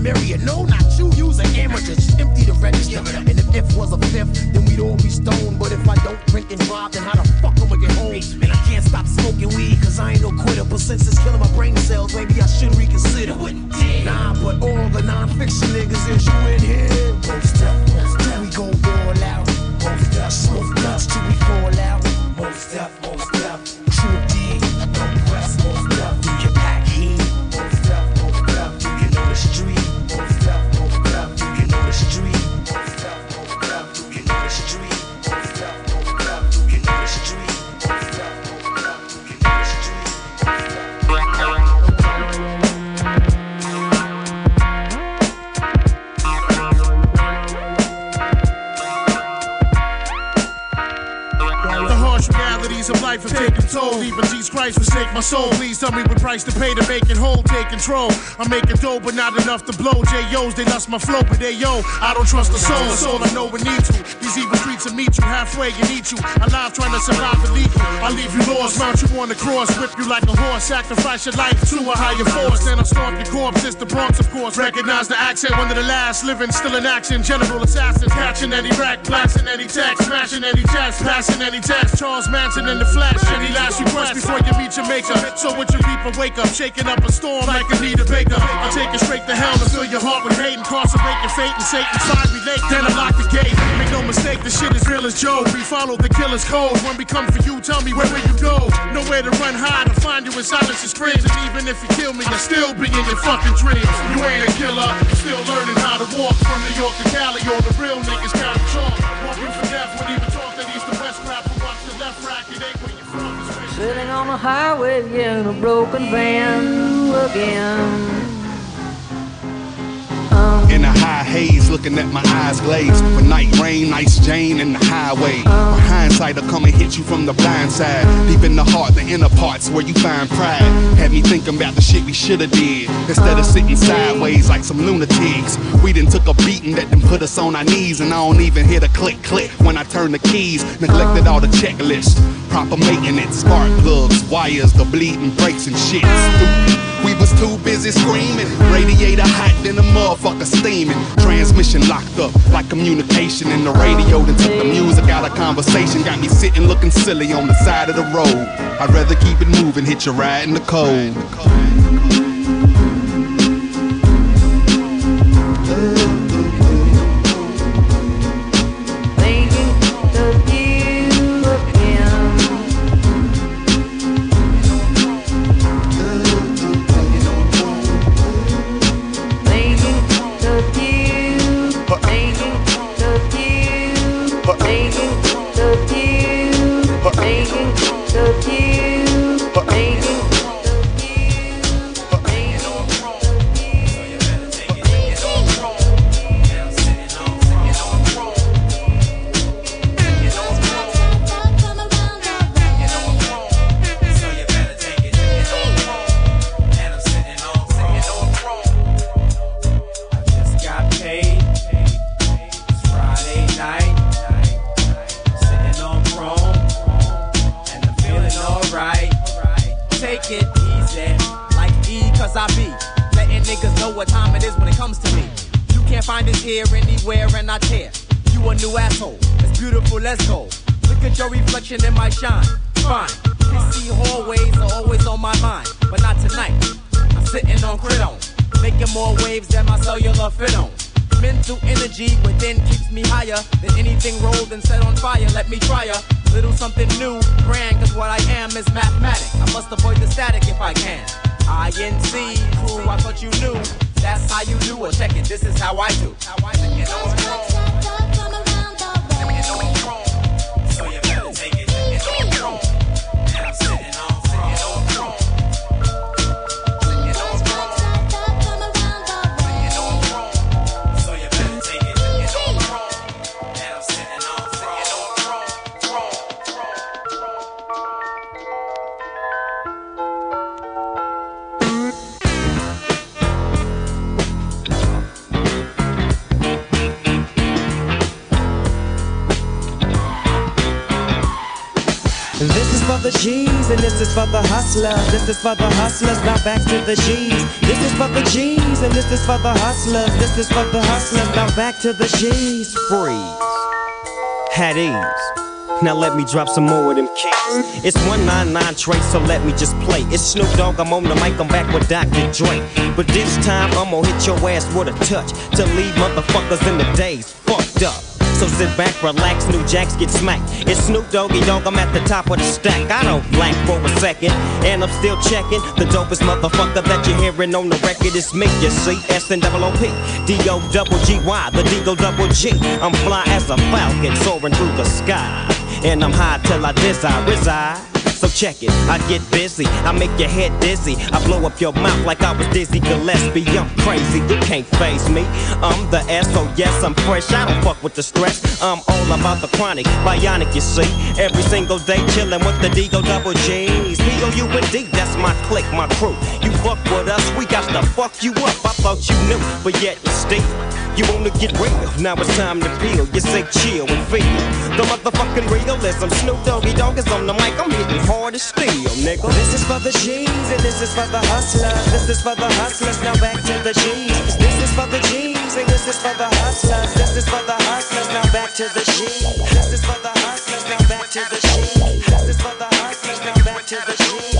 More. No, not you, use an amateur. Just empty the register. And if if was a fifth, then we'd all be stoned. But if I don't drink and drive, then how the fuck am I get home? And I can't stop smoking weed, cause I ain't no quitter. But since it's killing my brain cells, maybe I should reconsider. Nah, but all the non-fiction niggas is you in here. Most up, most up. We go all out. Most up, smoke Christ forsake my soul. Please tell me what price to pay to make it whole. Take control. I'm making dough, but not enough to blow. J.O.'s, they lost my flow, but they yo. I don't trust the soul. All I know we need to. Evil meet you halfway and eat you. Alive trying to survive illegal. I leave you lost, mount you on the cross, whip you like a horse, sacrifice your life to a higher force. Then I'll stomp your corpse. It's the Bronx, of course. Recognize the accent, one of the last living, still in action. General assassins, catching any rack, blasting any text, smashing any chest, passing any test. Charles Manson in the flesh. Any last request before you meet your maker. So with your reaper, wake up, shaking up a storm like Anita Baker. I'll take it straight to hell and fill your heart with hate, incarcerate your fate and Satan's fiery lake. Then I lock the gate. Make no mistake, the shit is real as Joe. We follow the killer's code. When we come for you, tell me where will you go? Nowhere to run, hide, or find you in silence and screams. And even if you kill me, I'll still be in your fucking dreams. You ain't a killer, still learning how to walk from New York to Cali. All the real niggas count chalk. Walk you for death when even talk that east to west rap. Watch the left rack, it ain't where you from. Sitting on the highway in a broken van again. In a high haze, looking at my eyes glazed. With night rain, nice Jane in the highway. My hindsight will come and hit you from the blind side. Deep in the heart, the inner parts where you find pride. Had me thinking about the shit we shoulda did. Instead of sitting sideways like some lunatics. We done took a beating that done put us on our knees. And I don't even hear the click click when I turn the keys. Neglected all the checklist. Proper maintenance, spark plugs, wires, the bleeding brakes and shit. We was too busy screaming. Radiator hot, then the motherfucker steaming. Transmission locked up like communication in the radio. Then took the music out of conversation. Got me sitting looking silly on the side of the road. I'd rather keep it moving, hit your ride in the cold. Anywhere, and I tear. You a new asshole. It's beautiful, let's go. Look at your reflection in my shine. Fine. Pissy hallways are always on my mind, but not tonight. I'm sitting on Cridon, making more waves than my cellular fit on. Mental energy within keeps me higher than anything rolled and set on fire. Let me try a little something new, grand, cause what I am is mathematics. I must avoid the static if I can. INC, crew, I thought you knew. That's how you do it. Check it, this is how I do. How I do. The G's and this is for the hustlers. This is for the hustlers, now back to the G's. This is for the G's and this is for the hustlers. This is for the hustlers, now back to the G's. Freeze. Had ease. Now let me drop some more of them kicks. It's 199 trace, so let me just play. It's Snoop Dogg, I'm on the mic, I'm back with Dr. Dre. But this time I'm gonna hit your ass with a touch to leave motherfuckers in the days fucked up. So sit back, relax, new jacks get smacked. It's Snoop Doggy Dogg, I'm at the top of the stack. I don't blank for a second, and I'm still checking. The dopest motherfucker that you're hearing on the record is me, you see. S N double O P, D O double G Y, the D O double G. I'm fly as a falcon soaring through the sky. And I'm high till I desire reside. So check it, I get busy, I make your head dizzy. I blow up your mouth like I was Dizzy Gillespie. I'm crazy, you can't phase me. I'm the S, so yes, I'm fresh. I don't fuck with the stress. I'm all about the chronic, bionic, you see. Every single day chillin' with the D-O double G's. P-O-U-N-D, that's my clique, my crew. You fuck with us, we got to fuck you up. I thought you knew, but yet you still. You wanna get real, now it's time to peel. You say chill and feel the motherfucking realism. Snoop Doggy Dogg is on the mic, I'm hitting hard as steel, nigga. This is for the G's and this is for the hustlers. This is for the hustlers, now back to the G's. This is for the G's and this is for the hustlers. This is for the hustlers, now back to the G's. This is for the hustlers, now back to the G's. This is for the hustlers, now back to the G's.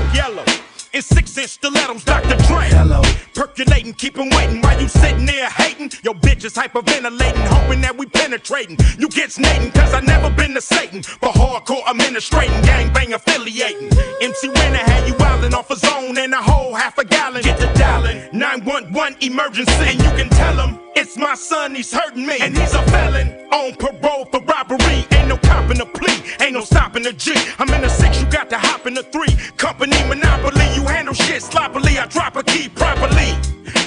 Six inch stilettos, Dr. Dre. Hello. Percolating, keep 'em waiting while you sitting there hating. Your bitch is hyperventilating, hoping that we penetrating. You get snating, cause I never been to Satan. But hardcore administrating, gangbang affiliating. MC Renner had you wildin' off a zone and a whole half a gallon. Get the 911 emergency. And you can tell him it's my son, he's hurting me. And he's a felon on parole for robbery. Ain't no copping the plea, ain't no stopping a G. I'm in a six, you got to hop in the three. Company monopoly, you handle shit sloppily. I drop a key properly.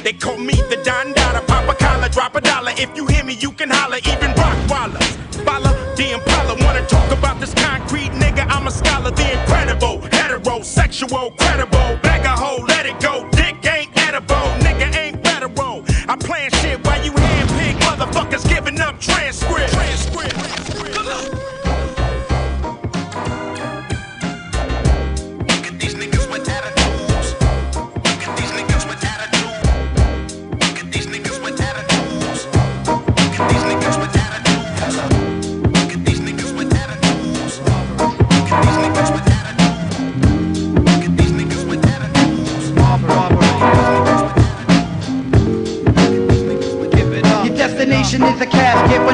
They call me the Don Dada, pop a collar, drop a dollar. If you hear me, you can holler, even rock Rockwaller. Follow the Impala, wanna talk about this concrete nigga? I'm a scholar, the incredible, heterosexual, credible.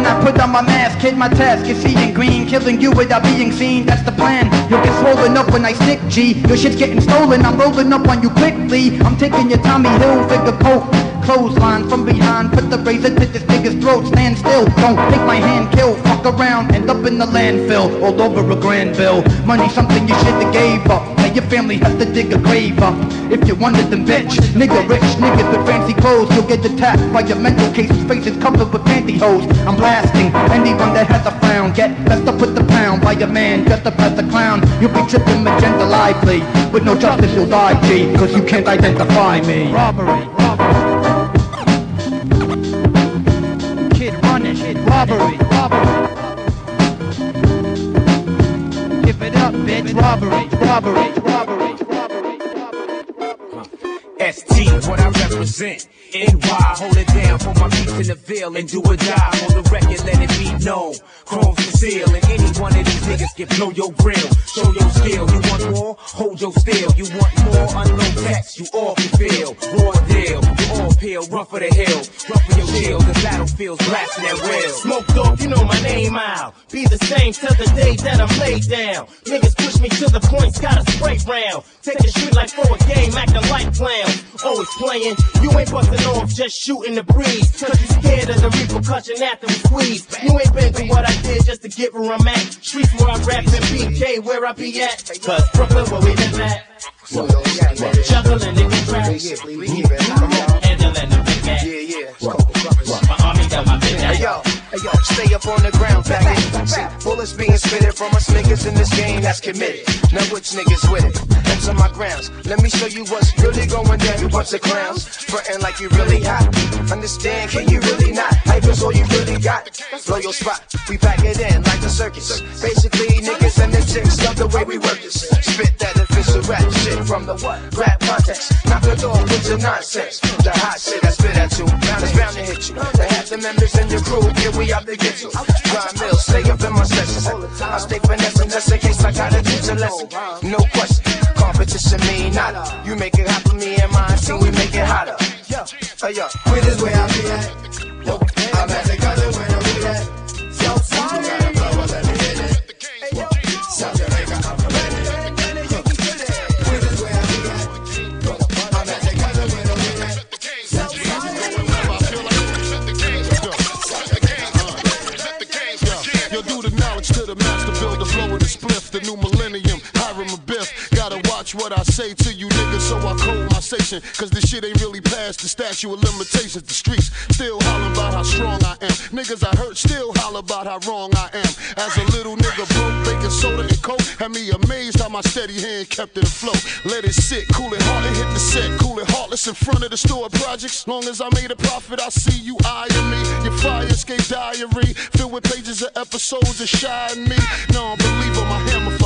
When I put on my mask. Hit my task is seeing green, killing you without being seen. That's the plan. You'll get swollen up when I stick G. Your shit's getting stolen. I'm rolling up on you quickly. I'm taking your Tommy Hilfiger poke. clothesline from behind. Put the razor to this nigga's throat. Stand still, don't take my hand, kill. Fuck around, end up in the landfill. All over a grand bill. Money something you should've gave up. Your family has to dig a grave up. If you wanted them bitch, nigga rich, niggas with fancy clothes. You'll get attacked by your mental cases, faces covered with pantyhose. I'm blasting anyone that has a frown. Get best up with the pound by a man dressed up as a clown. You'll be tripping magenta lively. With no justice you'll die, G, cause you can't identify me. Robbery, robbery. Kid running, kid robbery, robbery. Give it up, bitch. Robbery, robbery, robbery. What I represent. NY, hold it down for my beats in the veil and do a die on the record, let it be known. Chrome for seal, and any one of these niggas can blow your grill, show your skill. You want more? Hold your still. You want more? Unknown text, you all can feel. Raw deal, you all peel, run for the hill, shield. The battlefield's blasting that real. Smoke dog, you know my name out. Be the same till the day that I'm laid down. Niggas push me to the points, got a spray round. Take a shit like for a game, acting like clowns. Always playing, you ain't busting off, just shooting the breeze. Cause you scared of the repercussion after we squeeze. You ain't been through what I did just to get where I'm at. Streets where I rap and BK where I be at. Cause Brooklyn where we live at. Juggling in the tracks. Handling the big man. My big Hey yo, hey yo, stay up on the ground, faggot. See, bullets being spitted from us niggas in this game that's committed. Now which niggas with it? On my grounds. Let me show you what's really going down, you bunch of clowns. Frontin' like you really hot. Understand, can you really not? Hype is all you really got. Blow your spot, we pack it in like the circus. Basically, niggas and the chicks love the way we work this. Spit that official rap shit from the what? Rap context. Knock it off with your nonsense. The hot shit I spit at you. Is bound to hit you. The half the members in your crew, yeah, we out to get you. Grind mill, stay up in my sessions. I stay finessing just in case I gotta teach a lesson. No question, competition mean nada. You make it hot for me and my team, we make it hotter. Hey yo, With is where I be at. I'm at the watch what I say to you niggas, so I code my station. Cause this shit ain't really past the statute of limitations. The streets still hollering about how strong I am. Niggas I hurt still holler about how wrong I am. As a little nigga broke, baking soda and coke, had me amazed how my steady hand kept it afloat. Let it sit, cool it hard and hit the set, cool it heartless in front of the store projects. Long as I made a profit, I see you eyeing me. Your fire escape diary, filled with pages of episodes of me. No unbeliever, my hammer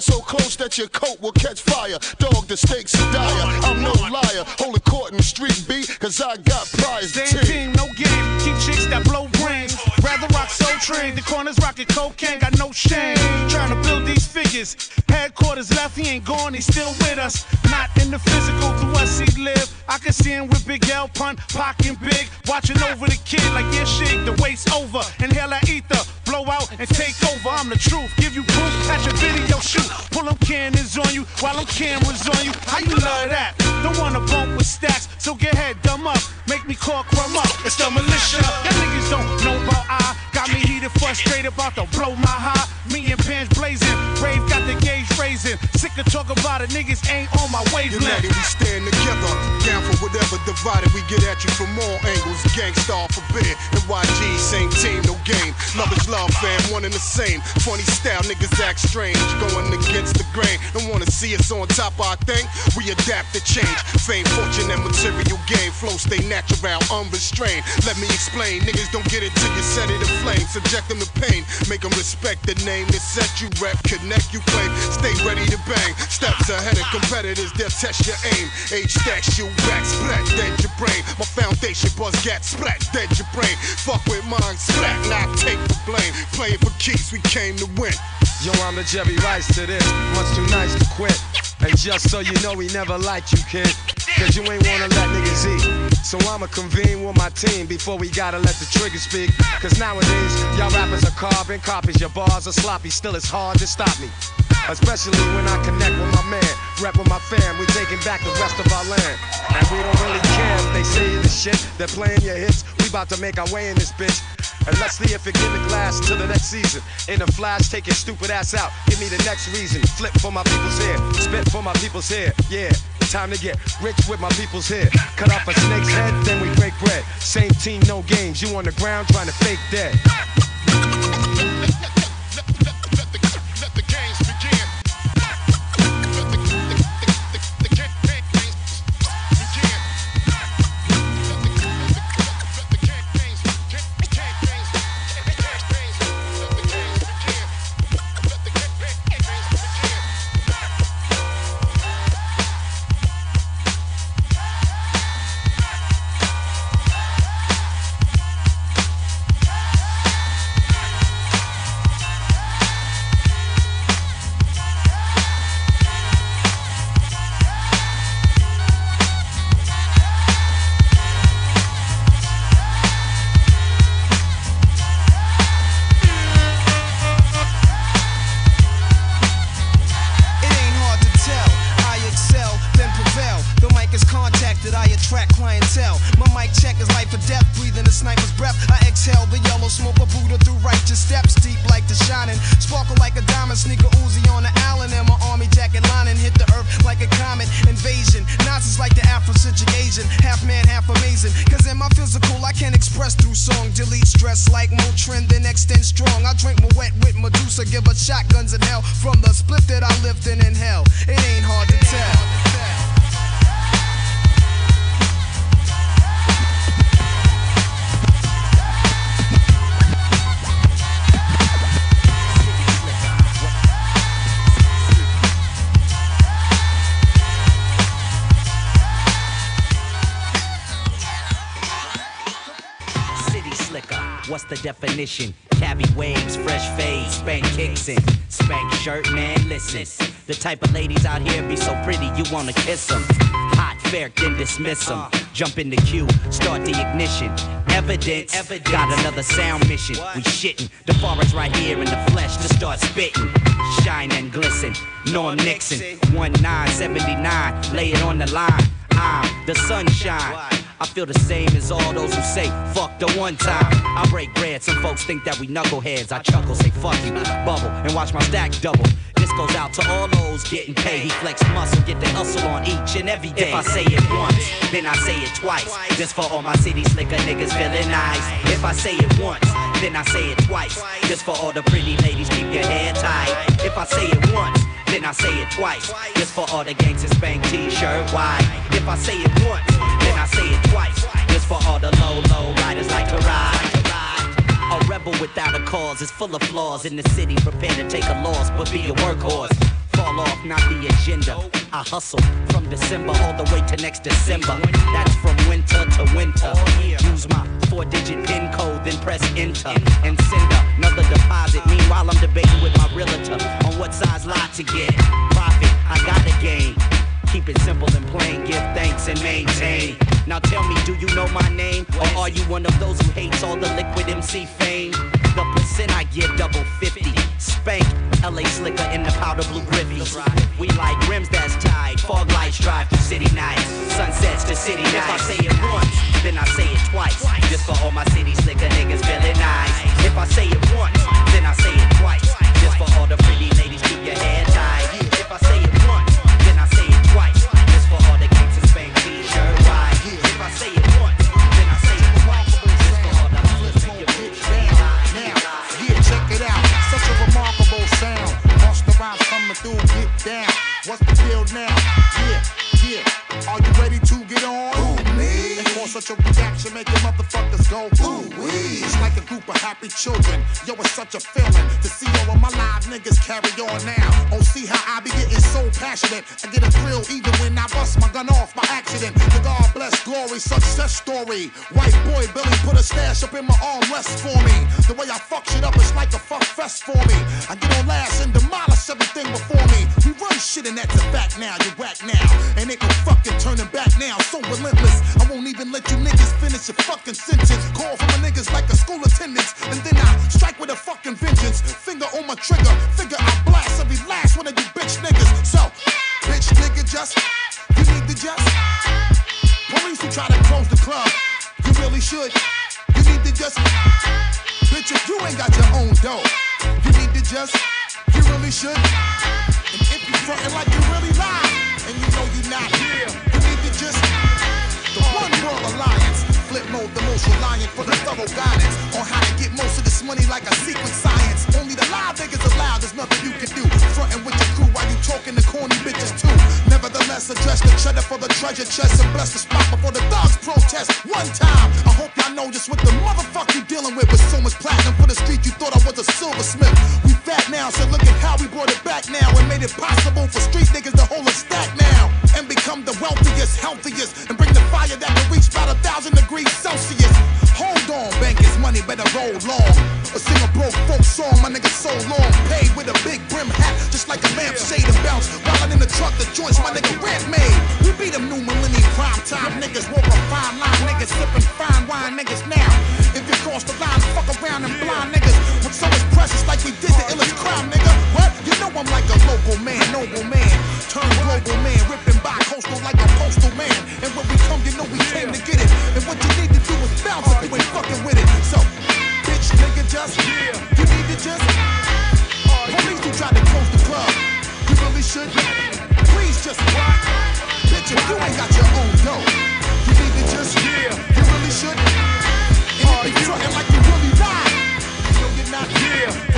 so close that your coat will catch fire. Dog, the stakes are dire. I'm no liar. Hold a court in the street, B, cause I got prize to Same team, no game. Keep chicks that blow brains. Rather rock so train. The corners rockin' cocaine, got no shame. Trying to build these figures. Headquarters left, he ain't gone, he's still with us. Not in the physical, through us he live. I can see him with Big L, pun, pockin' big. Watching over the kid like yeah, shit, the waist over. Inhale that ether, blow out and take over. I'm the truth, give you proof, catch your video shoot. Pull them cannons on you while them cameras on you. How you love that? Don't wanna bump with stacks, so get head dumb up. Make me call crumb up. It's the militia. Y'all niggas don't know about I. Got me heated, frustrated, about to blow my high. Me and pants blazing, rave got the gauge raising. Sick of talk about it, niggas ain't on my wavelength. United we stand together, down for whatever divided we get at you from all angles. Gangstar forbid, NYG same team, no game. Love is love, fam, one and the same. Funny style, niggas act strange, going against the grain. Don't wanna see us on top of our thing. We adapt to change. Fame, fortune, and material gain. Flow stay natural, unrestrained. Let me explain, niggas don't get it till you set it aflame. Subject them to pain, make them respect the name that set you rep. Connect, you claim, stay ready to bang. Steps ahead of competitors, they'll test your aim. H stacks you back, splat, dead your brain. My foundation buzz gat, splat, dead your brain. Fuck with mine, splat, not take the blame. Playing for keys, we came to win. Yo, I'm the Jerry Rice to this. Much too nice to quit. And just so you know, we never liked you, kid. Cause you ain't wanna let niggas eat. So I'ma convene with my team before we gotta let the trigger speak. Cause nowadays, y'all rappers are carbon copies. Your bars are sloppy, still it's hard to stop me. Especially when I connect with my man, rep with my fam, we taking back the rest of our land. And we don't really care if they say the shit, they're playing your hits. We about to make our way in this bitch. And let's see if it gimmick lasts till the next season. In a flash, take your stupid ass out. Give me the next reason. Flip for my people's hair. Spit for my people's hair. Yeah, time to get rich with my people's hair. Cut off a snake's head, then we break bread. Same team, no games. You on the ground trying to fake dead. Definition? Cavi waves, fresh fades, spank kicks in. Spank shirt, man, listen. The type of ladies out here be so pretty, you wanna kiss them. Hot, fair, then dismiss them. Jump in the queue, start the ignition. Evidence, got another sound mission. We shitting. The forest right here in the flesh to start spitting. Shine and glisten. Norm Nixon, 1979, lay it on the line. I'm the sunshine. I feel the same as all those who say fuck the one time. I break bread, some folks think that we knuckleheads. I chuckle, say fuck you, bubble, and watch my stack double. This goes out to all those getting paid. He flex muscle, get the hustle on each and every day. If I say it once, then I say it twice. Just for all my city slicker niggas feeling nice. If I say it once, then I say it twice. Just for all the pretty ladies, keep your hair tight. If I say it once, then I say it twice. Just for all the gangsters, spank t-shirt white. If I say it once, then I say it twice. Just for all the low, low riders like to ride. A rebel without a cause is full of flaws in the city. Prepare to take a loss, but be a workhorse. Fall off, not the agenda. I hustle from December all the way to next December. That's from winter to winter. Use my four digit pin code, then press enter and send another deposit. Meanwhile, I'm debating with my realtor on what size lot to get. Profit, I gotta gain. Keep it simple and plain, give thanks and maintain. Now tell me, do you know my name? Or are you one of those who hates all the liquid MC fame? The percent I give double 50. Spank, LA slicker in the powder blue grivvies. We like rims that's tied, fog lights drive through city nights. Sunsets to city nights. If I say it once, then I say it twice. Just for all my city slicker niggas feeling nice. If I say it once, then I say it twice. Just for all the reaction, making motherfuckers go, ooh, wee. It's like a group of happy children. Yo, it's such a feeling to see all of my live niggas carry on now. Oh, see how I be getting so passionate. I get a thrill even when I bust my gun off by accident. The God bless glory, success story. White boy Billy put a stash up in my armrest for me. The way I fuck shit up, it's like a fuck fest for me. I get on last and demolish everything before me. We run shit and that's a fact now. You're whack now. And ain't no fucking turning back now. So relentless. I won't even let you niggas finish your fucking sentence. Call for my niggas like a school attendant. And then I strike with a fucking vengeance. Finger on my trigger, figure I blast every last one of you bitch niggas. So, bitch nigga, just, you need to just. Police who try to close the club, you really should. You need to just. Bitch, if you ain't got your own dough, you need to just. You really should. And if you frontin' like you really lie, and you know you not here, you need to just. The One World Alliance, flip mode, the most reliant for the thorough guidance on how to get most of this money like a secret science. Only the live niggas allowed, there's nothing you can do. Frontin' with your crew while you talking to corny bitches too. Nevertheless, address the cheddar for the treasure chest and bless the spot before the thugs protest. One time, I hope y'all know just what the motherfucker you dealing with. With so much platinum for the street, you thought I was a silversmith. We fat now, so look at how we brought it back now and made it possible for street niggas to hold a stack now and become the wealthiest, healthiest, and bring the fire that can reach about a thousand degrees Celsius. Hold on, bankers, money better roll long. Or sing a broke folk song, my nigga so long. Paid with a big brim hat, just like a lampshade and bounce. While in the truck, the joints my nigga rent made. We be them new millennium prime time niggas, walk a fine line niggas, sipping fine wine niggas now. If you cross the line, fuck around and blind niggas. With so much precious like we did the illest crime, nigga. What? You know I'm like a local man, noble man. Turn global man, ripping by coastal like a postal man. And when we come, you know we came to get it. And what you need to do is bounce if you ain't fucking with it. So, nigga, just yeah. you need to just. Police who tried to close the club, you really should. Please just rock. Bitch, if you ain't got your own dough, you need to just. yeah. You really should. And if you frontin' like you really you know you're not. You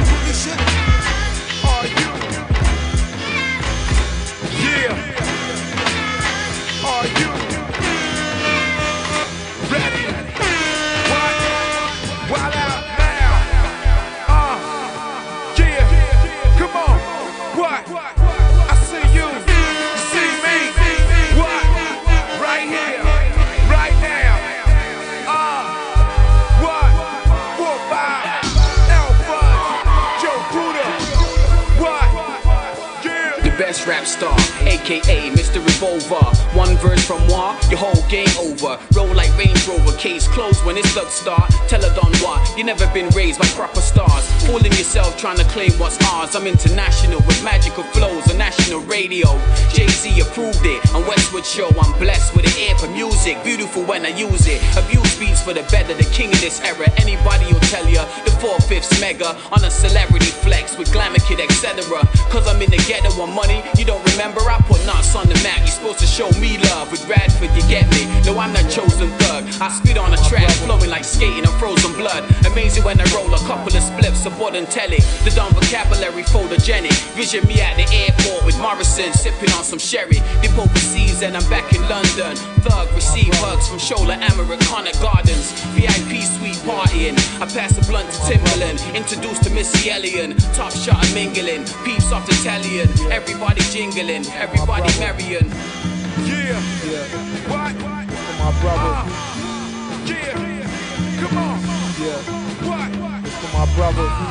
aka Mr. Revolver. One verse from moi, your whole game over. Roll like Range Rover, case closed when it's slugs start. Tell her Don what, you never been raised by proper stars. Fooling yourself trying to claim what's ours. I'm international with magical flows on national radio. Jay Z approved it on Westwood Show. I'm blessed with an ear for music, beautiful when I use it. Abuse beats for the better, the king of this era. Anybody will tell ya the four fifths mega on a celebrity flex with glamour kid, etc. Cause I'm in the ghetto on money, you don't remember? I put knots on the map. You're supposed to show me love with Radford, you get me? No, I'm not chosen thug. I spit on a track, flowing like skating on frozen blood. Amazing when I roll a couple of spliffs, aboard and telly. The dumb vocabulary photogenic. Vision me at the airport with Morrison, sipping on some sherry. Dip overseas and I'm back in London. Thug receive hugs from Shola Americana Gardens. VIP suite partying. I pass a blunt to Timbaland. Introduced to Missy Elliott. Top shot and mingling. Peeps off the Italian. Everybody jingling. Everybody merrying. Yeah. What? For my brother. Uh, uh, yeah. Come on. Yeah. What? It's for my brother. Uh,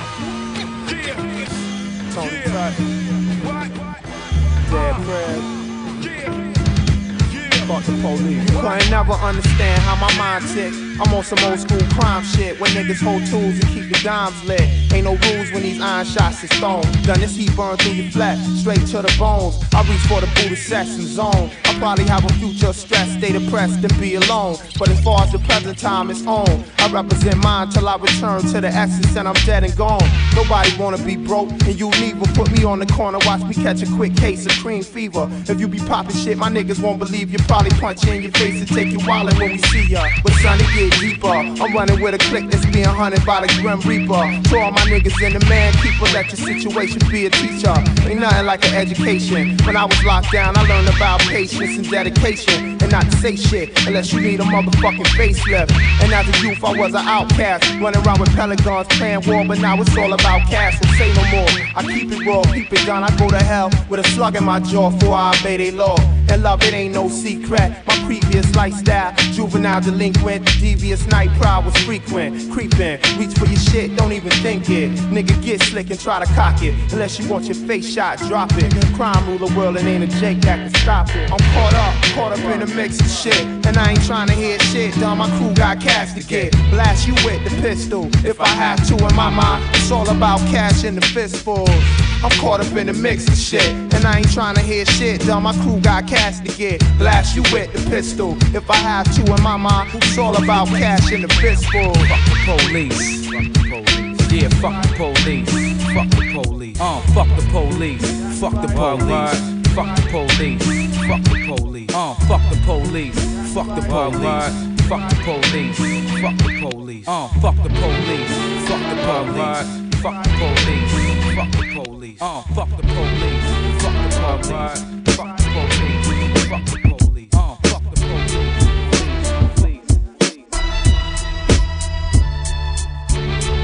yeah. Tony Yeah. Tuck. What? Dad Fred. Yeah. Fuck the police. Never understand how my mind tick. I'm on some old school crime shit when niggas hold tools and keep the dimes lit. Ain't no rules when these iron shots is thrown. Done this heat burn through your flesh, straight to the bones. I reach for the sex and zone. I probably have a future stress, stay depressed and be alone. But as far as the present time is on, I represent mine till I return to the essence and I'm dead and gone. Nobody wanna be broke, and you neither. Put me on the corner, watch me catch a quick case of cream fever. If you be popping shit, my niggas won't believe you. Probably punch you in your face and take your wallet when we see ya. But son, it get deeper. I'm running with a clique that's being hunted by the Grim Reaper. To all my niggas in the man keeper, let your situation be a teacher. Ain't nothing like an education. When I was locked down, I learned about patience and dedication. And not to say shit unless you need a motherfucking facelift. And as a youth, I was an outcast. Running around with pelicans, playing war, but now it's all about cash. So say no more. I keep it raw, keep it down. I go to hell with a slug in my jaw before I obey they law. And love, it ain't no secret. My previous lifestyle, juvenile delinquent, previous night pride was frequent. Creeping, reach for your shit, don't even think it. Nigga, get slick and try to cock it. Unless you want your face shot, drop it. Crime rule the world and ain't a Jake that can stop it. I'm caught up, caught up in the mix of shit. And I ain't trying to hear shit, done. My crew got cash to get. Blast you with the pistol. If I have to, in my mind, it's all about cash and the fistfuls. I'm caught up in the mix of shit. And I ain't trying to hear shit, done. My crew got cash to get. Blast you with the pistol. If I have to, in my mind, it's all about cash and the fistfuls. Fuck the police. Yeah, fuck the police. Fuck the police. Uh, fuck the police. Fuck the police. Fuck the police. Fuck the police. Uh, fuck the police. Fuck the police. Fuck the police. Fuck the police. Uh, fuck the police. Fuck the police. Fuck the police. Fuck the police. Uh, fuck the police. Fuck the police. Fuck the police. Fuck the police.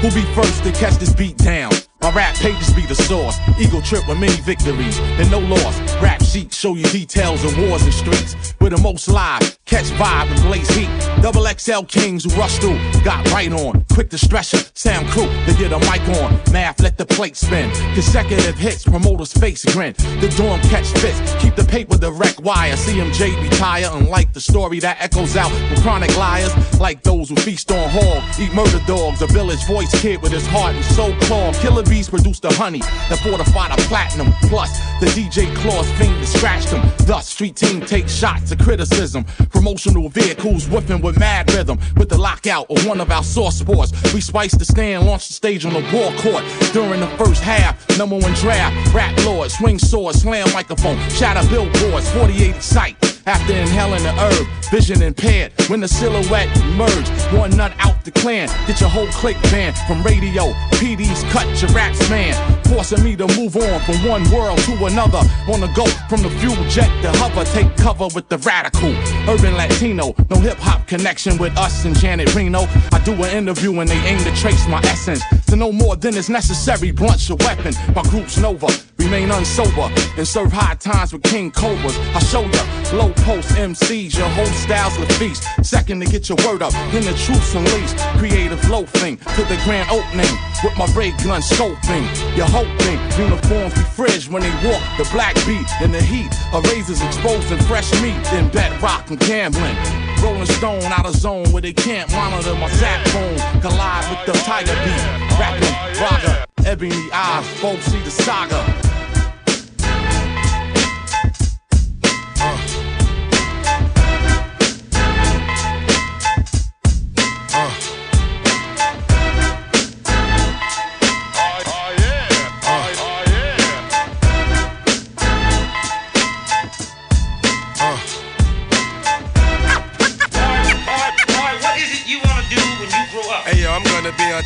Who be first to catch this beat down? My rap pages be the source. Ego Trip with many victories and no loss. Rap sheets show you details of wars and streets. We're the most live, catch vibe and blaze heat. Double XL kings who rush through, got right on. Quick to stress ya, Sam Crew, they get a mic on. Math, let the plate spin. Consecutive hits, promoters face grin. The dorm catch fits, keep the paper direct wire. CMJ retire, unlike the story that echoes out with chronic liars. Like those who feast on hog, eat murder dogs. A village voice kid with his heart and soul claw. Killer bees produce the honey that fortify the platinum. Plus, the DJ Claus finger scratched him. Thus, street team takes shots of criticism. Promotional vehicles whipping with mad rhythm. With the lockout or one of our source sports, we spice the stand, launch the stage on the ball court. During the first half, number one draft, rap lord, swing sword, slam microphone, shatter billboards, 48 sight. After inhaling the herb, vision impaired. When the silhouette emerged, one nut out the clan. Get your whole clique banned from radio. PD's cut your raps man, forcing me to move on from one world to another. Wanna go from the fuel jet to hover, take cover with the radical. Urban Latino, no hip hop connection with us and Janet Reno. I do an interview and they aim to trace my essence. To know more than is necessary, blunt's your weapon. My group's Nova, remain unsober and serve high times with King Cobras. I show ya low post MCs, your whole style's the feast. Second to get your word up, then the truth's unleashed. Creative loafing to the grand opening with my ray gun scoping. You're hoping uniforms fridge when they walk the black beat in the heat. A razors exposing fresh meat in bedrock and gambling. Rolling stone out of zone where they can't monitor my zap phone. Collide with the tiger beat. Rapping, rocker, ebony eyes, both see the saga.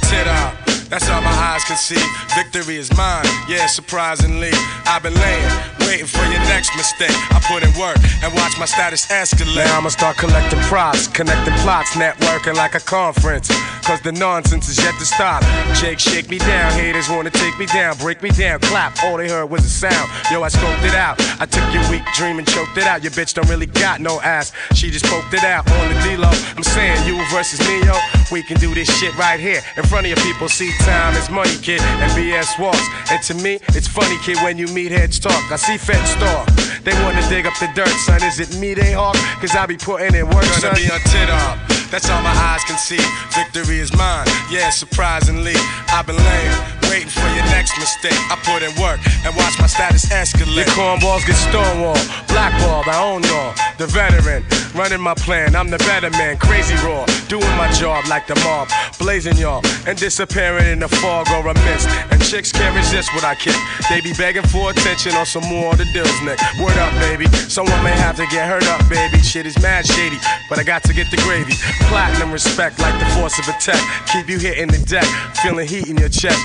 Tit out. That's all my eyes can see. Victory is mine. Yeah, surprisingly, I've been laying, waiting for your next mistake. I put in work and watch my status escalate. Now I'ma start collecting props, connecting plots, networking like a conference. Cause the nonsense is yet to stop. Jake, shake me down. Haters wanna take me down, break me down, clap. All they heard was a sound. Yo, I scoped it out. I took your weak dream and choked it out. Your bitch don't really got no ass. She just poked it out on the D-Lo. I'm saying you versus me, yo. We can do this shit right here in front of your people. See, time is money, kid, and BS walks. And to me, it's funny, kid, when you meet heads talk. I see feds talk. They wanna dig up the dirt, son. Is it me they hawk? Cause I be putting in work, Gonna son. be on tit up. That's all my eyes can see. Victory is mine. Yeah, surprisingly, I've been laying, waiting for your next mistake. I put in work and watch my status escalate. Your cornballs get stonewalled, blackballed. I own y'all. The veteran, running my plan. I'm the better man, crazy raw, doing my job like the mob, blazing y'all and disappearing in the fog or a mist. And chicks can't resist what I kick. They be begging for attention on some more of the deals, Nick. Word up, baby. Someone may have to get hurt up, baby. Shit is mad shady, but I got to get the gravy. Platinum respect like the force of a tech. Keep you hitting the deck, feeling heat in your chest.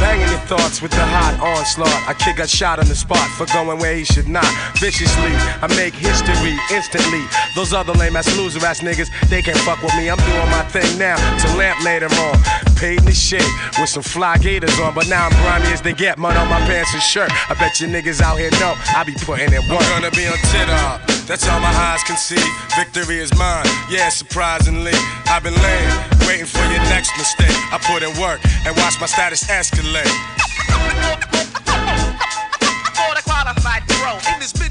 Banging your thoughts with the hot onslaught. I kick a shot on the spot for going where he should not. Viciously, I make history instantly. Those other lame ass loser ass niggas, they can't fuck with me. I'm doing my thing now to lamp later on. Paid in the shit with some fly gators on, but now I'm grimy as they get. Mud on my pants and shirt. I bet you niggas out here know I be putting in work. I'm gonna be on tit. That's all my eyes can see. Victory is mine. Yeah, surprisingly, I've been laying, waiting for your next mistake. I put in work and watch my status escalate. For the qualified pro in this business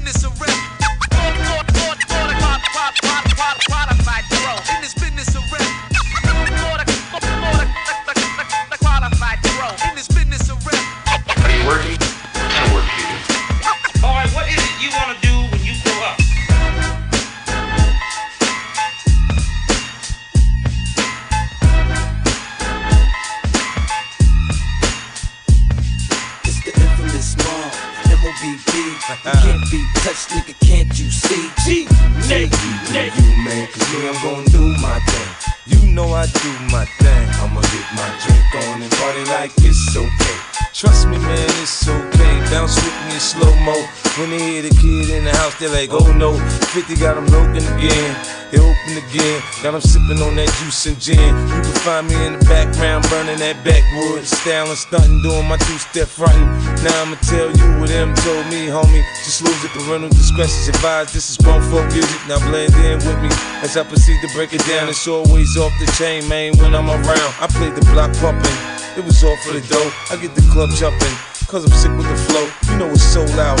can't nigga, can't you see? G, nigga. You, man, cause me, I'm gonna do my thing. You know I do my thing. When they hear the kid in the house, they're like, oh no. 50 got them broken again. They open again. Got them sipping on that juice and gin. You can find me in the background, burning that backwood. Styling, stunting, doing my two step fronting. Now I'ma tell you what them told me, homie. Just lose it, parental discretion is advised. This is grown folk music. Now blend in with me as I proceed to break it down. It's always off the chain, man, when I'm around. I play the block pumping. It was all for the dough. I get the club jumping, cause I'm sick with the flow. You know it's so loud.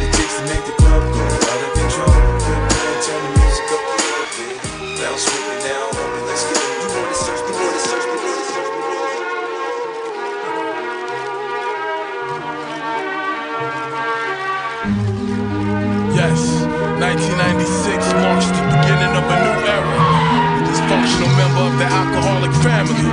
of the alcoholic family.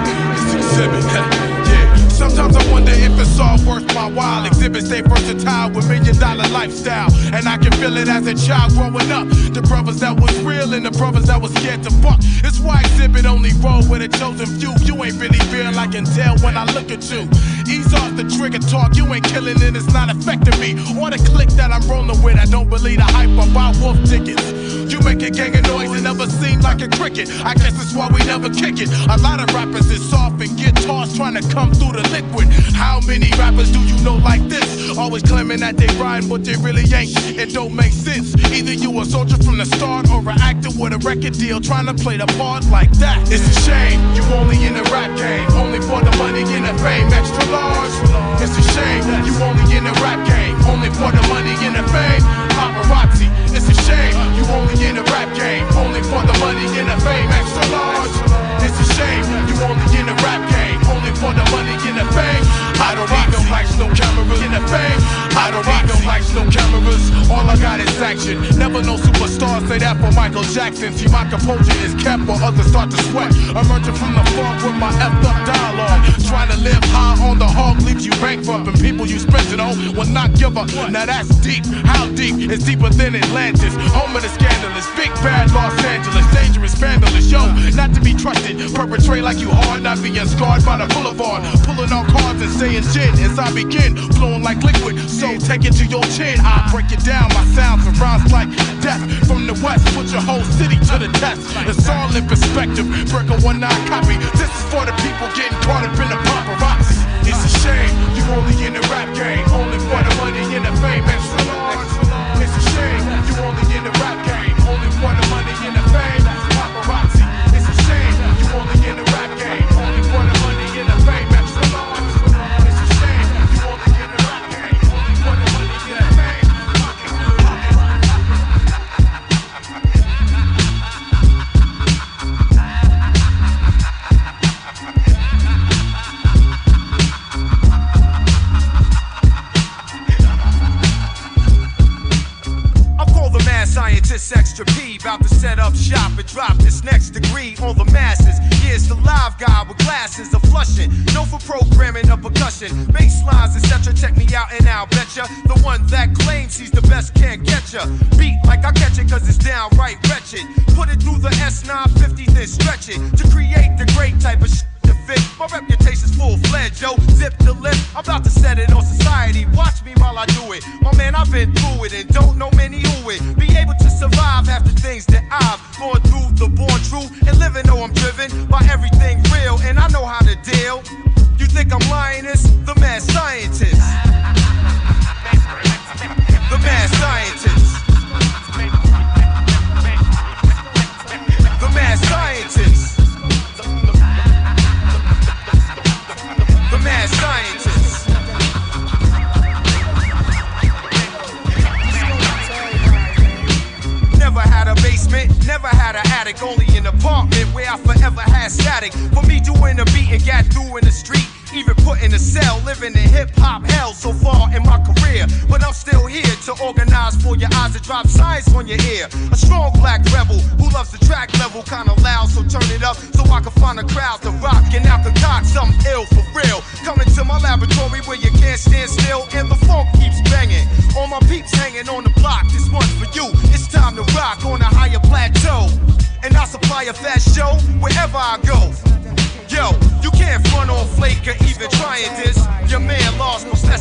Xzibit. yeah. Sometimes I wonder if it's all worth my while. Xzibit's stay versatile with million dollar lifestyle. And I can feel it as a child growing up. The brothers that was real and the brothers that was scared to fuck. It's why Xzibit only roll with a chosen few. You ain't really real, I can tell when I look at you. Ease off the trigger talk, you ain't killing it, it's not affecting me. Or the click that I'm rolling with, I don't believe the hype about wolf tickets. You make a gang of noise and never seem like a cricket. I guess that's why we never kick it. A lot of rappers is soft and guitars trying to come through the liquid. How many rappers do you know like this? Always claiming that they rhyme, but they really ain't. It don't make sense. Either you a soldier from the start or an actor with a record deal trying to play the part like that. It's a shame you only in the rap game, only for the money and the fame. Extra large. It's a shame you only in the rap game, only for the money and the fame. Paparazzi. It's a shame you only in the rap game, only for the money and the fame. Extra large. It's a shame you only in the rap game, only for the money and the fame. I don't need no lights, no cameras in the fame. I don't need no lights, no cameras. All I got is action. Never no superstar say that for Michael Jackson. See, my composure is kept while others start to sweat. Emerging from the fog with my effed up dialogue. Trying to live high on the hog leaves you bankrupt, and people you spend it on will not give up. Now that's deep. How deep? It's deeper than Atlantis. Home of the scandalous, big bad Los Angeles, dangerous vandalous. Yo, not to be trusted. Perpetrate like you hard, not being scarred by the boulevard. Pulling on cards and saying shit as I begin, flowing like liquid. So take it to your chin. I break it down. My sounds and rhymes like death from the west. Put your whole city to the test. It's all in perspective. Break a one nine copy. This is for the people getting caught up in the paparazzi. It's a shame you only in the rap game, only for the money and the fame. Extra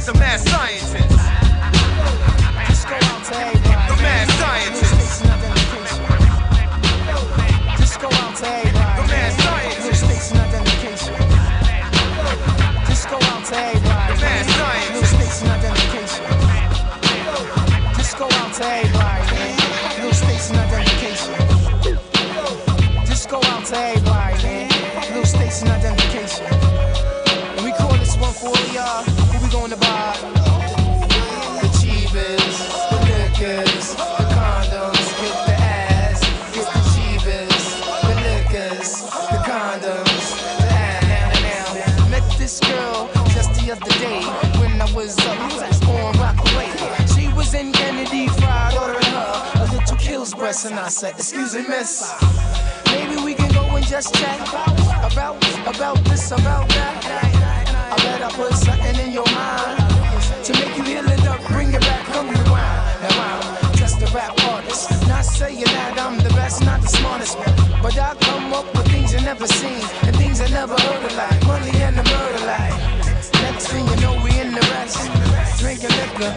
a mad scientist. Said, Excuse me, miss. Maybe we can go and just chat about about this, about that. I bet I put something in your mind to make you heal it up, bring it back, come rewind. And I'm just a rap artist, not saying that I'm the best, not the smartest, but I come up with things you never seen and things I never heard of, like money and the murder, like. Next thing you know, we in the rest, drinking liquor,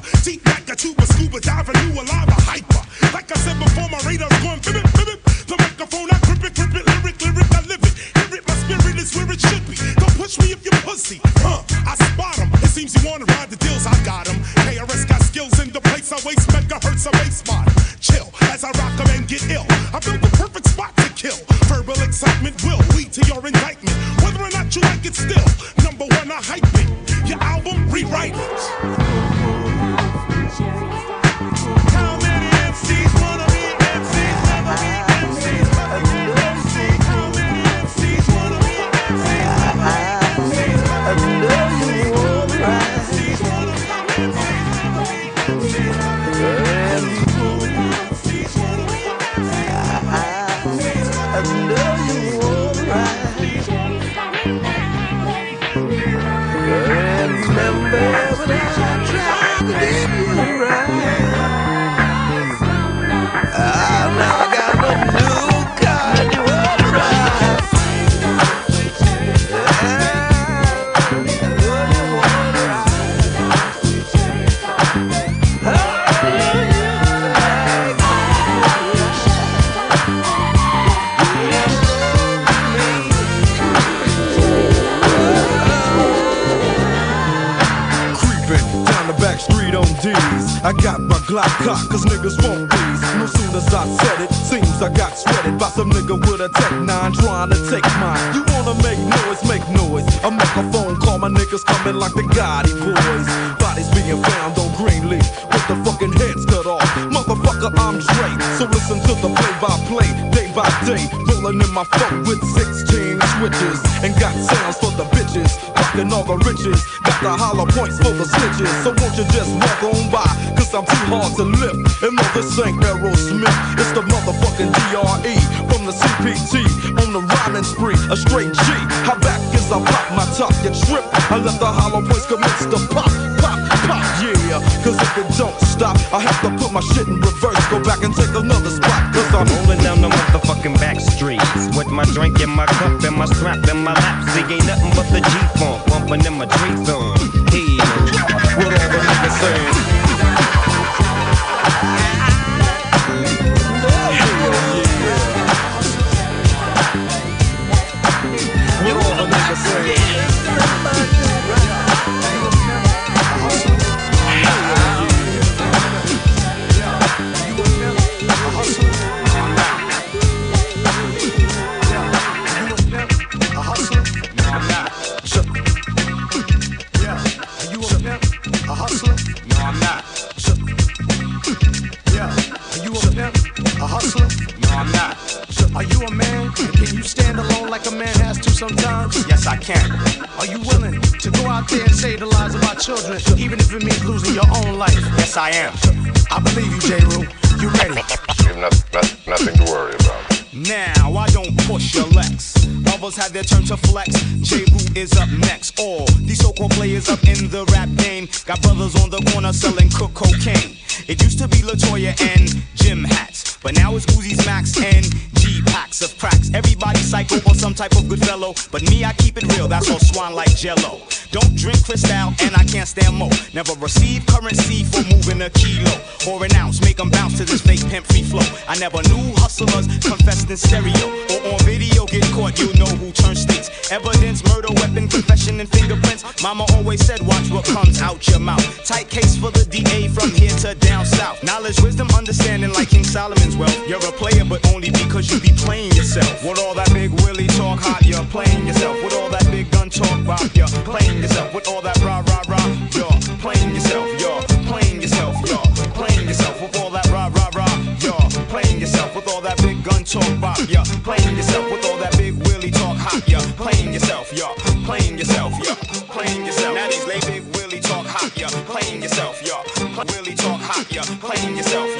Luger. Deep like a tuba scuba diver, new alive, a hyper. Like I said before, my radar's going bip bip The microphone, I grip it, grip it, lyric, lyric, I live it. Hear it, my spirit is where it should be. Don't push me if you're pussy. Huh, I spot 'em. It seems you wanna ride the deals, I got 'em. KRS got skills in the place, I waste megahertz, a bass spot. Chill as I rock 'em and get ill. I built the perfect spot to kill. Verbal excitement will lead to your indictment. Whether or not you like it still, number one, I hype it. Your album, rewrite it. How I got my Glock cock, cause niggas want these. No soon as I said it, seems I got sweated by some nigga with a Tech 9 trying to take mine. You wanna make noise, make noise. I make a phone call, my niggas coming like the Gotti boys. Bodies being found on Greenleaf with the fucking heads cut off. Motherfucker, I'm Dre. So listen to the play-by-play, day by day. Rolling in my phone with 16 switches. And got sounds for the bitches. Fucking all the riches. Got the hollow points for the snitches. So won't you just walk on by? Cause I'm too hard to lift. And no, this ain't Aerosmith. It's the motherfucking DRE from the CPT on the rhyming spree. A straight G. How back as I pop my top, you trip. I let the hollow points commence to pop, pop, pop, yeah. Cause if it don't stop, I have to put my shit in reverse. Go back and take another spot. Cause I'm Rolling down the motherfucking back streets with my drink in my cup and my strap in my lap. See, ain't nothing but the G-funk bumping in my Dre song. Our even if it means losing your own life? Yes, I am. I believe you, Jeru. You ready? You've not, not, nothing to worry about. Now I don't push your Lex. Others had their turn to flex. Jeru is up next. All these so-called players up in the rap game got brothers on the corner selling cook cocaine. It used to be Latoya and Jim hats, but now it's Uzi's Max and Of cracks. Everybody psycho or some type of good fellow, but me I keep it real. That's all swan like Jello. Don't drink Cristal and I can't stand mo. Never receive currency for moving a kilo or an ounce. Make 'em bounce to this fake pimp free flow. I never knew hustlers confessed in stereo or on video. Get caught, you know who turned states. Evidence, murder, weapon, confession, and fingerprints. Mama always said, watch what comes out your mouth. Tight case for the DA from here to down south. Knowledge, wisdom, understanding like King Solomon's wealth. You're a player, but only because you be playing yourself. With all that big Willie talk hot, you're playing yourself. With all that big gun talk bop, you're playing yourself. With all that yourself. You're playing yourself. Now these lay big Willie talk hot, you're playing yourself. You're Willie talk hot, you're playing yourself. You're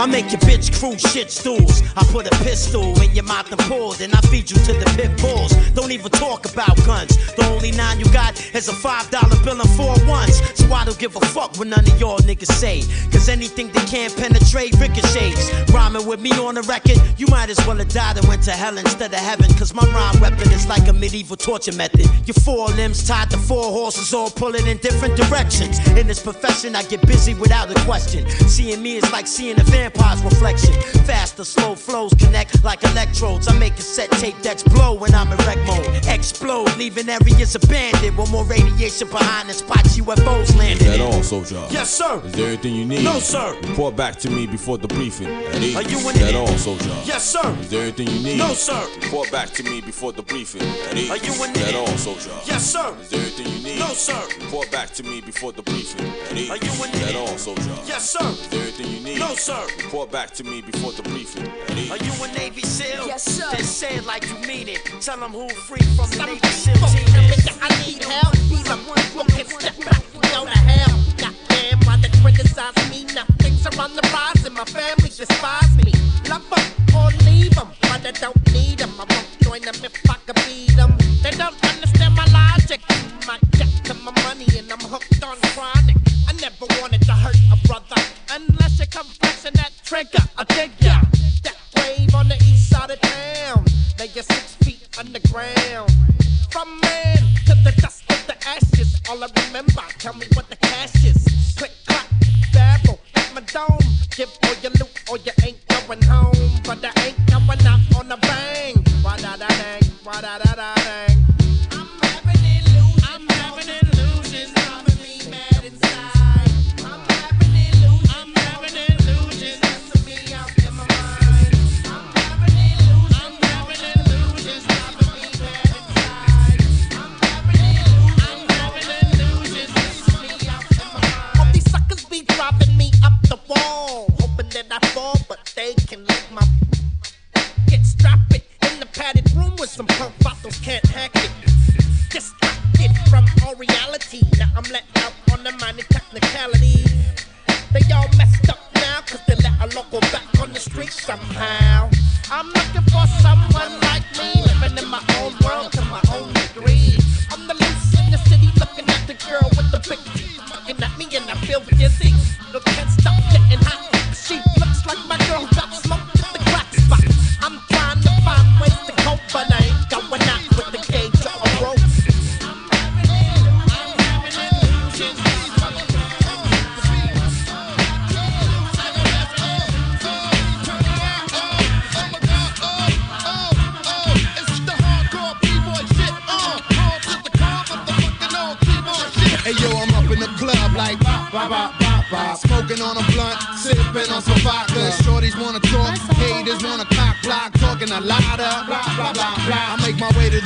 I make your bitch crew shit stools. I put a pistol in your mouth and pull, then I feed you to the pit bulls. Don't even talk about guns. The only nine you got is a five dollar bill and four ones. So I don't give a fuck what none of y'all niggas say. Cause anything that can't penetrate ricochets. Rhyming with me on the record, you might as well have died and went to hell instead of heaven. Cause my rhyme weapon is like a medieval torture method. Your four limbs tied to four horses, all pulling in different directions. In this profession, I get busy without a question. Seeing me is like seeing a vampire's reflection. Faster, slow flows connect like electrodes. I make a set tape decks blow when I'm in wreck mode. Explode, leaving areas abandoned. With more radiation behind the spots UFOs landed. Is that all, soldier? Yes, sir. Is there anything you need? No, sir. Report back to me before the briefing. At ease. Are you in Is that it? all, soldier? Yes, sir. Is there anything you need? No, sir. Report back to me before the briefing. At ease. Are you in Is that it? all, soldier? Yes, sir. Is there anything you need? No, sir. Report back to me before the briefing. At ease. Are you in Is that it? all, soldier? Yes, sir. Is there anything you need? No, sir. Report back to me before the briefing. At. Are you a Navy SEAL? Yes, sir. Then say it like you mean it. Tell them who free from the Navy SEAL team is. I need help. Be the one who can step back. Go to hell. Goddamn, why they criticize me? Now things are on the rise and my family despise me. Love 'em or leave 'em, but I don't need 'em. I won't join 'em if I can beat 'em.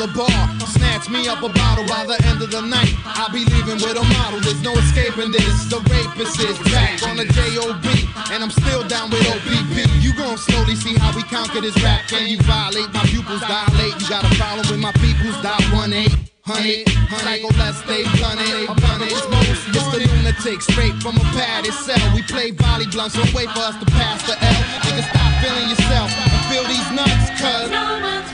The bar, snatch me up a bottle by the end of the night. I'll be leaving with a model, there's no escaping this. The rapist is back on the JOB, and I'm still down with OPP. You gon' slowly see how we conquer this rap. Can you violate my pupils, dilate? You gotta follow with my peoples, dot one eight. Honey, honey, go let's stay blunted, blunted. It's most it's the lunatic straight from a padded cell. We play volley blunts, don't wait for us to pass the L. Nigga, stop feeling yourself and feel these nuts, cuz. Yo, we back,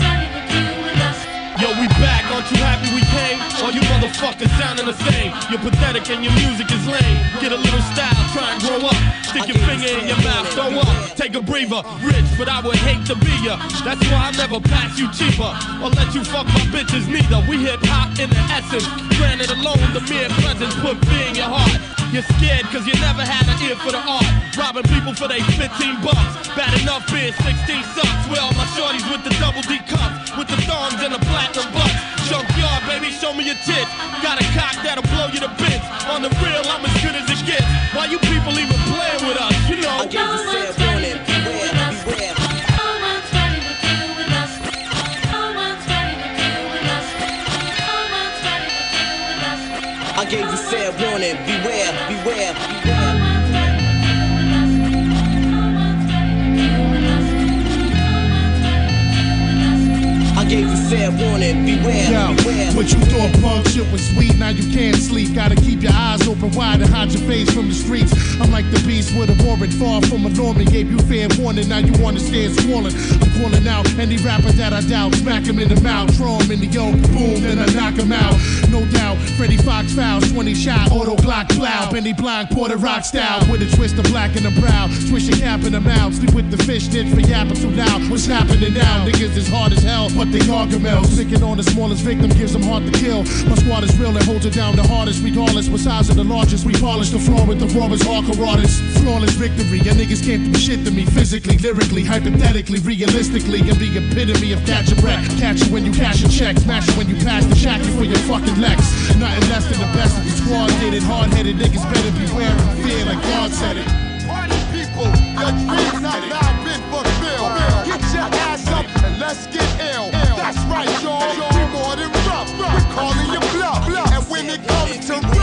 aren't you happy we came? All you motherfuckers sounding the same. You're pathetic and your music is lame. Get a little style, try and grow up. Stick your finger in your mouth, throw up. Take a breather, rich, but I would hate to be ya. That's why I'll never pass you cheaper. Or let you fuck my bitches neither. We hip hop in the essence. Granted alone, the mere presence put fear in your heart. You're scared cause you never had an ear for the art. Robbing people for they 15 bucks. Bad enough being 16 sucks. Where all my shorties with the double D cups. With the thongs and the platinum butts. Junkyard, baby, show me your tits. Got a cock that'll blow you to bits. On the real, I'm as good as it gets. Why you people even playing with us? You know. I gave you fair warning, beware, beware. I gave you fair warning, fair warning, beware, Yo, beware. what you thought punk shit was sweet, now you can't sleep. Gotta keep your eyes open wide and hide your face from the streets. I'm like the beast with a warrant, far from a Norman. Gave you fair warning, now you wanna stand swollen. I'm calling out any rapper that I doubt. Smack him in the mouth, throw him in the yoke, boom, then I knock him out. No doubt, Freddie Fox fouls, 20 shot, auto Glock plow. Benny Blanc, Porter Rock style, with a twist of black in the brow. Swish your cap in the mouth, sleep with the fish ditch for yapping too loud. What's happening now? Niggas is hard as hell, but they gargamels. Picking on the smallest victim gives them hard to kill. My squad is real and holds it down the hardest, regardless. What size of the largest, we polish the floor with the rawest hardcore artists. Flawless victory, your niggas can't do shit to me physically, lyrically, hypothetically, realistically, and the epitome of catch a breath. Catch you when you cash a check, smash when you pass the shack for your fucking Lex. Nothing less than the best of the squad did it. Hard headed niggas better beware and fear, like God said it. Party people, your dreams have now been fulfilled. Get your ass up and let's get And when it comes to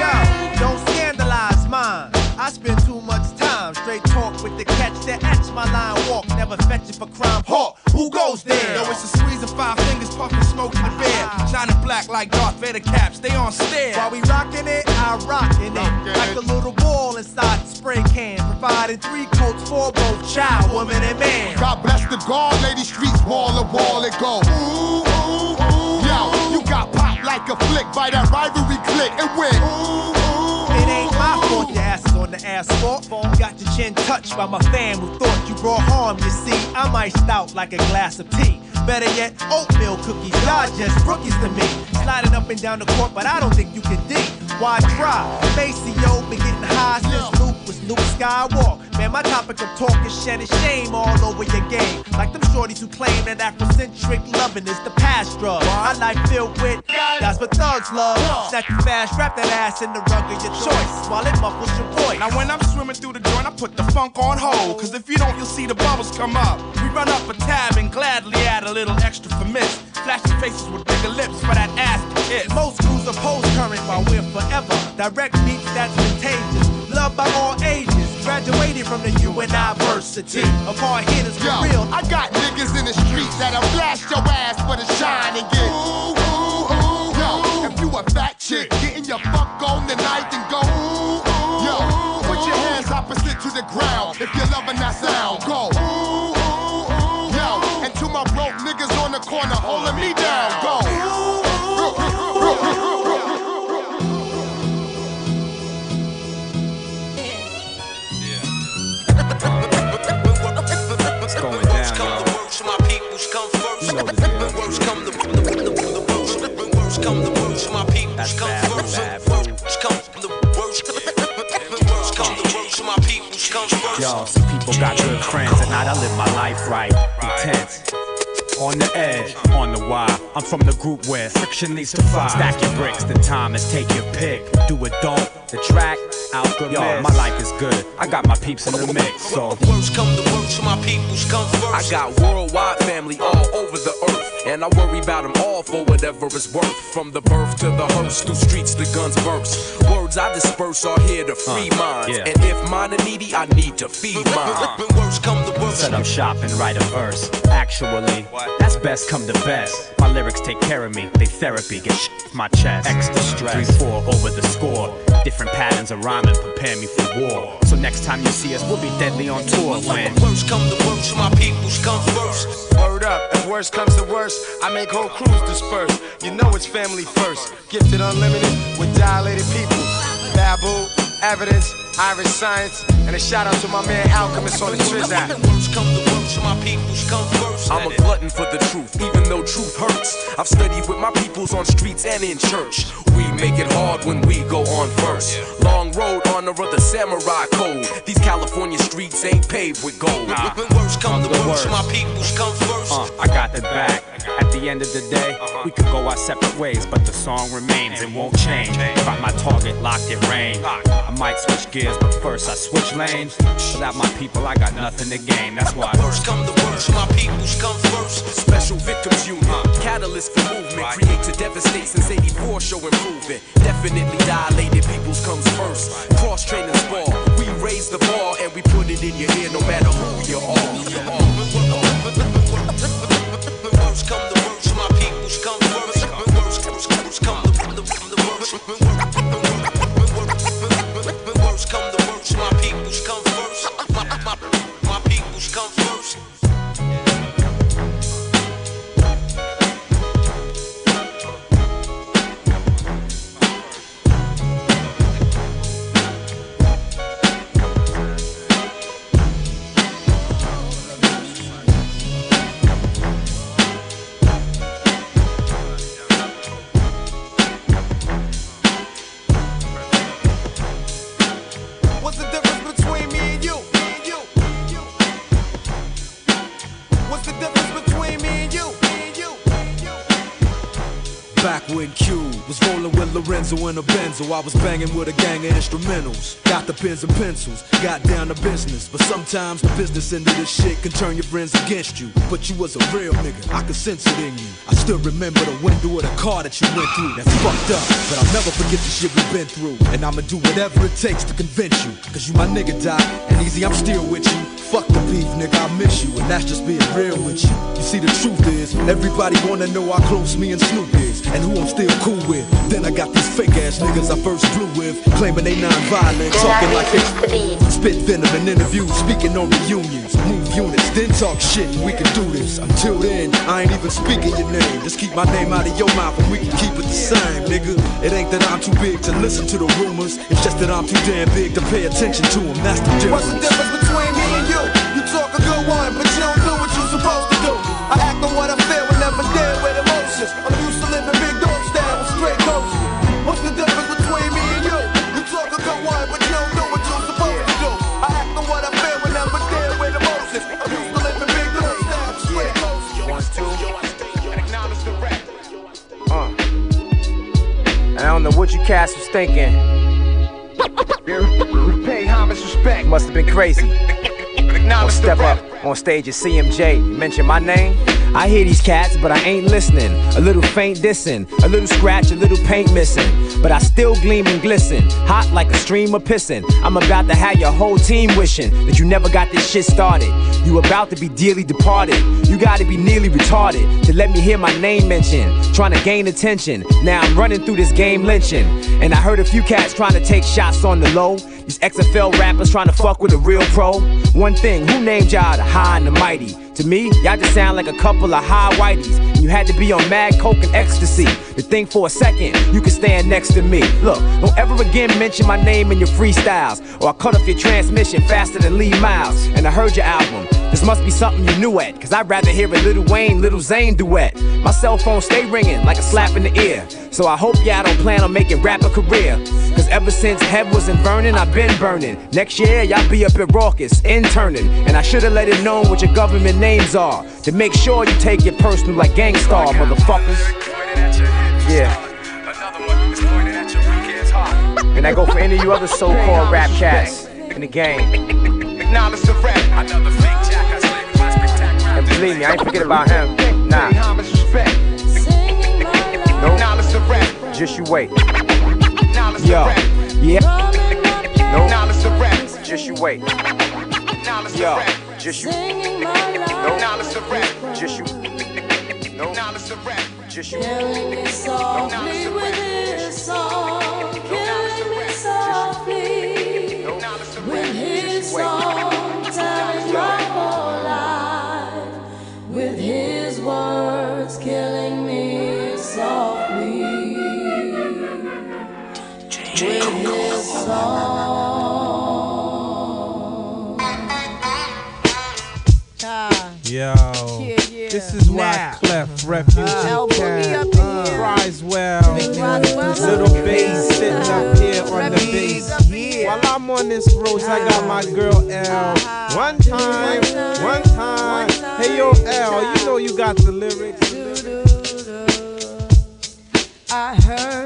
Yo, don't scandalize mine. I spend too much time straight talk with the catch that etch my line walk. Never fetch it for crime. Hawk, who goes there? Yo, it's a squeeze of five fingers, puffing smoke in the bed. Shining black like Darth Vader caps, they on stare. While we rockin' it, I rockin' it. Like a little ball inside the spray can. Providing three coats for both child, woman, and man. God bless the guard, lady streets wall to wall it go. Ooh. Like a flick by that rivalry click and went. Ooh, ooh, It ain't my fault your ass is on the asphalt. Got your chin touched by my fan who thought you brought harm. You see, I'm iced out like a glass of tea. Better yet, oatmeal cookies. Y'all just rookies to me. Sliding up and down the court, but I don't think you can D. Why try? Maceo been getting high since was Luke Skywalk. Man, my topic of talk is shedding shame all over your game. Like them shorties who claim that Afrocentric loving is the past drug. My life filled with that's what thugs love. Snatch you fast, wrap that ass in the rug of your choice while it muffles your voice. Now when I'm swimming through the joint, I put the funk on hold. Cause if you don't, you'll see the bubbles come up. We run up a tab and gladly add a little extra for miss. Flashing faces with bigger lips for that ass to kiss. Most crews post current while we're forever. Direct beats that's contagious. Loved by all ages. Graduated from the university of hard hitters for Yo, real. I got niggas in the streets that'll blast your ass for the shine and get. Ooh, ooh, ooh. Yo, if you a fat chick, getting your fuck on tonight and go. Ooh, ooh, Yo, put your hands opposite to the ground if you're loving that sound. Go. You know the deal. That's bad, bad. Yo, some people got good friends, and I don't live my life right. Intense. On the edge, on the wire. I'm from the group where friction leads to fire. Stack your bricks, the time is take your pick. Do it, don't. The track, out good. Yo, my life is good. I got my peeps in the mix, so. Worst come to worst, my peoples come first. I got worldwide family all over the earth, and I worry about them all for whatever it's worth. From the birth to the hearse, through streets the guns burst. Words I disperse are here to free minds, yeah. and if mine are needy, I need to feed mine. Worst come to worst. Set up shop and write a verse. Actually, that's best come to best. My lyrics take care of me, they therapy, get shit off my chest. Extra stress, 3 4 over the score. Different patterns of rhyming prepare me for war. So next time you see us, we'll be deadly on tour when. Worst come to worst, my peoples come first. Word up, if worst comes to worst, I make whole crews disperse. You know it's family first. Gifted unlimited with dilated people. Babu, evidence, Iriscience, and a shout out to my man Alchemist on the Trizac. Worst come to worst, my peoples come first. I'm a glutton for the truth, even though truth hurts. I've studied with my peoples on streets and in church. We make it hard when we go on first. Long road, honor of the samurai code. These California streets ain't paved with gold. When worst come to worst, my peoples come first. Uh, I got the back. At the end of the day, we could go our separate ways, but the song remains and won't change. Got my target locked in range. I might switch gears, but first I switch lanes. Without my people, I got nothing to gain. That's why. First come the worst, my peoples come first. Special victims unit, catalyst for movement. Create to devastate since 84, show improvement. Definitely dilated peoples comes first. Cross training spar, we raise the bar and we put it in your ear no matter who you are. Worst come to worst, my peoples come first. Worst, worst, worst come to the worst. Come to worst, my peoples come first. My, my, my peoples come first. Lorenzo in a Benzo, I was banging with a gang of instrumentals. Got the pens and pencils, got down to business. But sometimes the business end of this shit can turn your friends against you. But you was a real nigga, I could sense it in you. I still remember the window of the car that you went through. That's fucked up, but I'll never forget the shit we've been through. And I'ma do whatever it takes to convince you. Cause you my nigga, Doc, and Eazy, I'm still with you. Fuck the beef, nigga, I miss you, and that's just being real with you. You see, the truth is, everybody wanna know how close me and Snoop is, and who I'm still cool with. Then I got these fake ass niggas I first flew with, claiming they non-violent, talking like they spit venom in interviews, speaking on reunions, move units, then talk shit, and we can do this. Until then, I ain't even speaking your name. Just keep my name out of your mouth, and we can keep it the same, nigga. It ain't that I'm too big to listen to the rumors, it's just that I'm too damn big to pay attention to them. That's the difference. What you cats was thinking. Pay homage, respect. Must have been crazy. Or step up on stage at CMJ, mention my name. I hear these cats, but I ain't listening. A little faint dissing, a little scratch, a little paint missing. But I still gleam and glisten, hot like a stream of pissing. I'm about to have your whole team wishing that you never got this shit started. You about to be dearly departed. You gotta be nearly retarded to let me hear my name mentioned. Trying to gain attention. Now I'm running through this game lynching. And I heard a few cats trying to take shots on the low. These XFL rappers trying to fuck with a real pro. One thing, who named y'all the high and the mighty? To me, y'all just sound like a couple of high whiteys. And you had to be on mad coke and ecstasy. To think for a second, you could stand next to me. Look, don't ever again mention my name in your freestyles. Or I'll cut off your transmission faster than Lee Myles. And I heard your album. This must be something you knew at. Cause I'd rather hear a Little Wayne, Little Zane duet. My cell phone stay ringing like a slap in the ear. So I hope y'all don't plan on making rap a career. Cause ever since Head was in burning, I've been burning. Next year, y'all be up at Rawkus, interning. And I should've let it known what your government names are. To make sure you take it personal like Gang Starr, motherfuckers. Yeah. And I go for any of you other so-called rap cats in the game. Acknowledge the rap. Another fake believe me, I ain't forget about him. Nah. Nope. Just you wait. Yo. Yeah. Nope. Just you wait. Yo. Just you. The. Just you. The. Just you. Killing me softly with his song. Killing me softly with his song. Song. Yo, Yeah, yeah. this is why Nah. Clef Refugee uh-huh. Cat up in cries well. Little bass sitting up uh-huh. here on the bass. While I'm on this road, I got my uh-huh. girl L. One time, one time. Hey yo, L, you know you got the lyrics. I heard